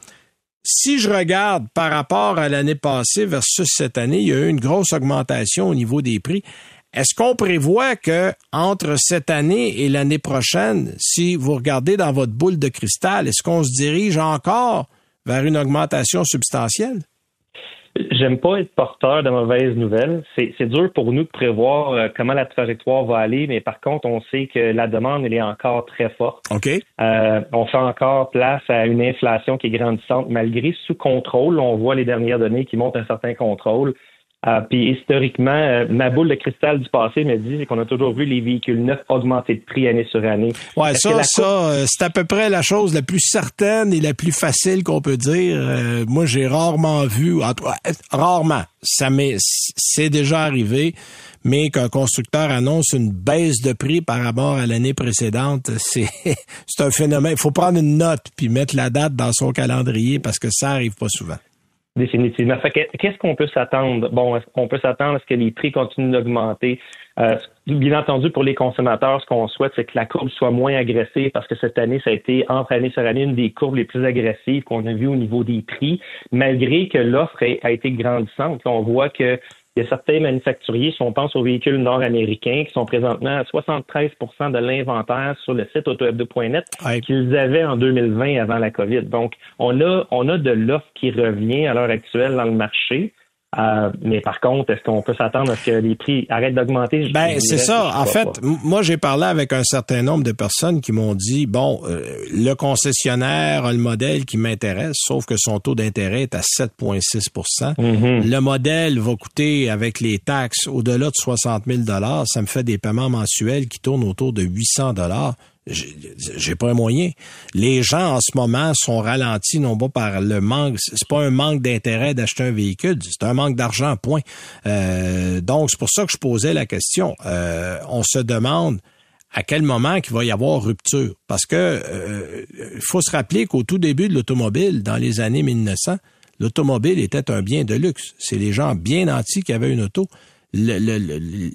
si je regarde par rapport à l'année passée versus cette année, il y a eu une grosse augmentation au niveau des prix. Est-ce qu'on prévoit que entre cette année et l'année prochaine, si vous regardez dans votre boule de cristal, est-ce qu'on se dirige encore vers une augmentation substantielle? J'aime pas être porteur de mauvaises nouvelles. C'est dur pour nous de prévoir euh, comment la trajectoire va aller, mais par contre, on sait que la demande, elle est encore très forte. OK. Euh, on fait encore place à une inflation qui est grandissante malgré sous contrôle. On voit les dernières données qui montrent un certain contrôle. Euh, puis historiquement, euh, ma boule de cristal du passé me dit qu'on a toujours vu les véhicules neufs augmenter de prix année sur année. Ouais, ça, ça, euh, c'est à peu près la chose la plus certaine et la plus facile qu'on peut dire. moi, j'ai rarement vu, rarement, ça m'est, c'est déjà arrivé, mais qu'un constructeur annonce une baisse de prix par rapport à l'année précédente, c'est, c'est un phénomène. Il faut prendre une note puis mettre la date dans son calendrier parce que ça arrive pas souvent. Définitivement. qu'est-ce qu'on peut s'attendre? Bon, on peut s'attendre à ce que les prix continuent d'augmenter? Euh, bien entendu, pour les consommateurs, ce qu'on souhaite, c'est que la courbe soit moins agressive parce que cette année, ça a été, entre année sur année, une des courbes les plus agressives qu'on a vues au niveau des prix, malgré que l'offre a été grandissante. On voit que il y a certains manufacturiers, si on pense aux véhicules nord-américains, qui sont présentement à 73% de l'inventaire sur le site autoheb2.net qu'ils avaient en 2020 avant la COVID. Donc, on a, on a de l'offre qui revient à l'heure actuelle dans le marché. Euh, mais par contre, est-ce qu'on peut s'attendre à ce que les prix arrêtent d'augmenter? Ben, c'est ça. En fait, moi, j'ai parlé avec un certain nombre de personnes qui m'ont dit, bon, euh, le concessionnaire a le modèle qui m'intéresse, sauf que son taux d'intérêt est à 7,6 mm-hmm. Le modèle va coûter, avec les taxes, au-delà de 60 000 Ça me fait des paiements mensuels qui tournent autour de 800 j'ai pas un moyen. Les gens en ce moment sont ralentis non pas par le manque, c'est pas un manque d'intérêt d'acheter un véhicule, c'est un manque d'argent, point. Euh, donc c'est pour ça que je posais la question. Euh, on se demande à quel moment qu'il va y avoir rupture, parce que euh, il faut se rappeler qu'au tout début de l'automobile, dans les années 1900, l'automobile était un bien de luxe. C'est les gens bien nantis qui avaient une auto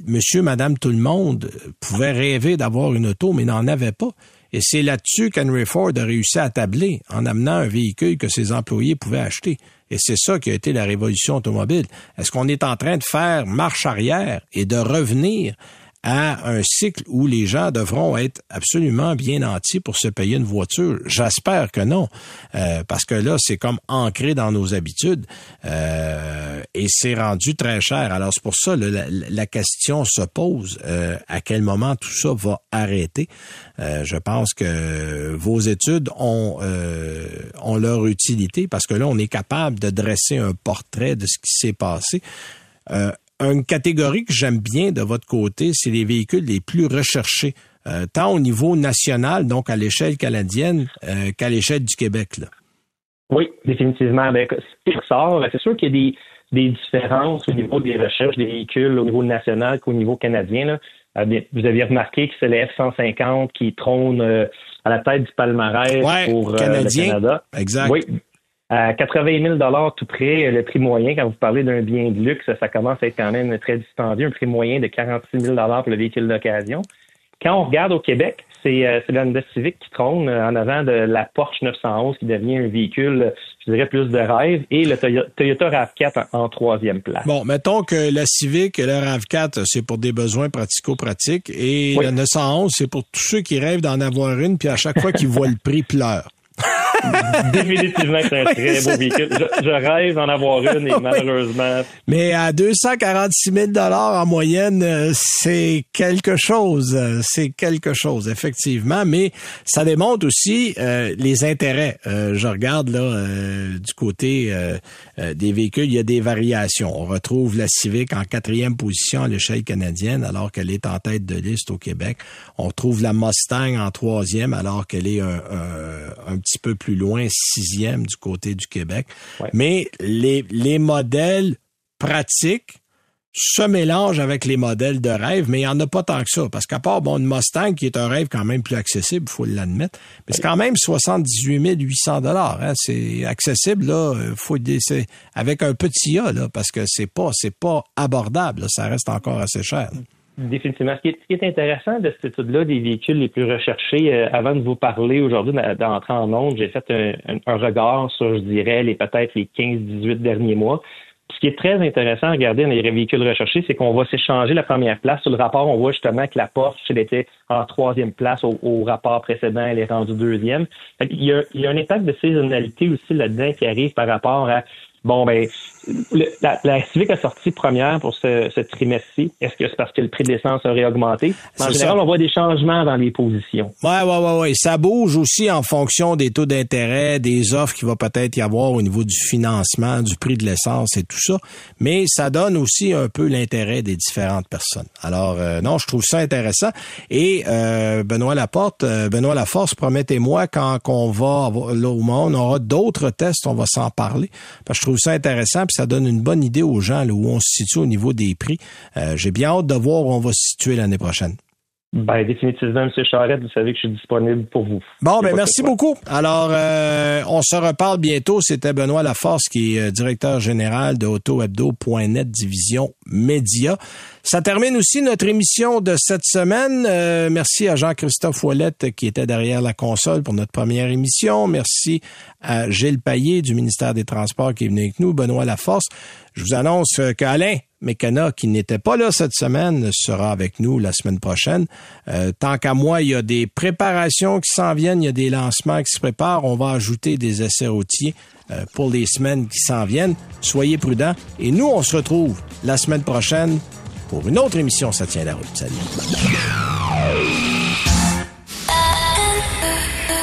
monsieur, madame, tout le monde pouvait rêver d'avoir une auto, mais n'en avait pas. Et c'est là-dessus qu'Henry Ford a réussi à tabler en amenant un véhicule que ses employés pouvaient acheter. Et c'est ça qui a été la révolution automobile. Est-ce qu'on est en train de faire marche arrière et de revenir à un cycle où les gens devront être absolument bien nantis pour se payer une voiture. J'espère que non, euh, parce que là, c'est comme ancré dans nos habitudes euh, et c'est rendu très cher. Alors c'est pour ça la, la, question se pose euh, à quel moment tout ça va arrêter. je pense que vos études ont ont leur utilité parce que là, on est capable de dresser un portrait de ce qui s'est passé. Euh, une catégorie que j'aime bien de votre côté, c'est les véhicules les plus recherchés, euh, tant au niveau national, donc à l'échelle canadienne, euh, qu'à l'échelle du Québec. Là. Oui, définitivement. Ben, ce ressort, c'est sûr qu'il y a des, différences au niveau des recherches des véhicules au niveau national qu'au niveau canadien. Euh, vous aviez remarqué que c'est les F-150 qui trônent à la tête du palmarès pour le Canada. Exact. Oui, à 80 000 tout près, le prix moyen, quand vous parlez d'un bien de luxe, ça commence à être quand même très dispendieux, un prix moyen de 46 000 pour le véhicule d'occasion. Quand on regarde au Québec, c'est euh, la Honda Civic qui trône euh, en avant de la Porsche 911 qui devient un véhicule, je dirais, plus de rêve, et le Toyota RAV4 en, troisième place. Bon, mettons que la Civic et le RAV4, c'est pour des besoins pratico-pratiques, et la 911, c'est pour tous ceux qui rêvent d'en avoir une, puis à chaque fois qu'ils voient le prix, pleurent. Définitivement c'est un très beau véhicule. Je, rêve d'en avoir une et malheureusement. Mais à 246 000 en moyenne, euh, c'est quelque chose. Euh, c'est quelque chose, effectivement. Mais ça démontre aussi euh, les intérêts. je regarde là du côté des véhicules, il y a des variations. On retrouve la Civic en quatrième position à l'échelle canadienne, alors qu'elle est en tête de liste au Québec. On retrouve la Mustang en troisième, alors qu'elle est un, un petit peu plus loin, sixième du côté du Québec. Mais les, les modèles pratiques se mélangent avec les modèles de rêve, mais il n'y en a pas tant que ça. Parce qu'à part, bon, une Mustang qui est un rêve quand même plus accessible, il faut l'admettre, mais c'est quand même 78 800 dollars. Hein. C'est accessible, là, faut avec un petit A, là, parce que c'est pas, c'est pas abordable. Ça reste encore assez cher. Définitivement. Ce qui, est, intéressant de cette étude-là des véhicules les plus recherchés, euh, avant de vous parler aujourd'hui d'entrer en ondes, j'ai fait un, regard sur, je dirais, les peut-être les 15-18 derniers mois. Ce qui est très intéressant à regarder dans les véhicules recherchés, c'est qu'on va s'échanger la première place. Sur le rapport, on voit justement que la Porsche, elle était en troisième place au, rapport précédent, elle est rendue deuxième. Il y, a, il y a un impact de saisonnalité aussi là-dedans qui arrive par rapport à Bon, ben, la, la, Civic a sorti première pour ce, ce trimestre-ci. Est-ce que c'est parce que le prix de l'essence aurait augmenté? En général, on voit des changements dans les positions. Ouais, ouais, ouais, ouais. Ça bouge aussi en fonction des taux d'intérêt, des offres qu'il va peut-être y avoir au niveau du financement, du prix de l'essence et tout ça. Mais ça donne aussi un peu l'intérêt des différentes personnes. Alors, euh, non, je trouve ça intéressant. Et euh, Benoît Laporte, euh, Benoît Laforce, promettez-moi quand on va, là, au monde, on aura d'autres tests, on va s'en parler. Parce que je trouve ça intéressant, puis ça donne une bonne idée aux gens là, où on se situe au niveau des prix. Euh, j'ai bien hâte de voir où on va se situer l'année prochaine. Ben, définitivement, M. Charette, vous savez que je suis disponible pour vous. Bon, ben, merci beaucoup. Alors, euh, on se reparle bientôt. C'était Benoît Laforce, qui est euh, directeur général de AutoHebdo.net division Média. Ça termine aussi notre émission de cette semaine. Euh, merci à Jean-Christophe Ouellette qui était derrière la console pour notre première émission. Merci à Gilles Payet du ministère des Transports qui est venu avec nous, Benoît Laforce. Je vous annonce qu'Alain Mécana, qui n'était pas là cette semaine, sera avec nous la semaine prochaine. Euh, tant qu'à moi, il y a des préparations qui s'en viennent, il y a des lancements qui se préparent. On va ajouter des essais routiers euh, pour les semaines qui s'en viennent. Soyez prudents. Et nous, on se retrouve la semaine prochaine pour une autre émission Ça tient la route. Salut.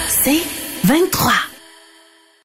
C'est 23.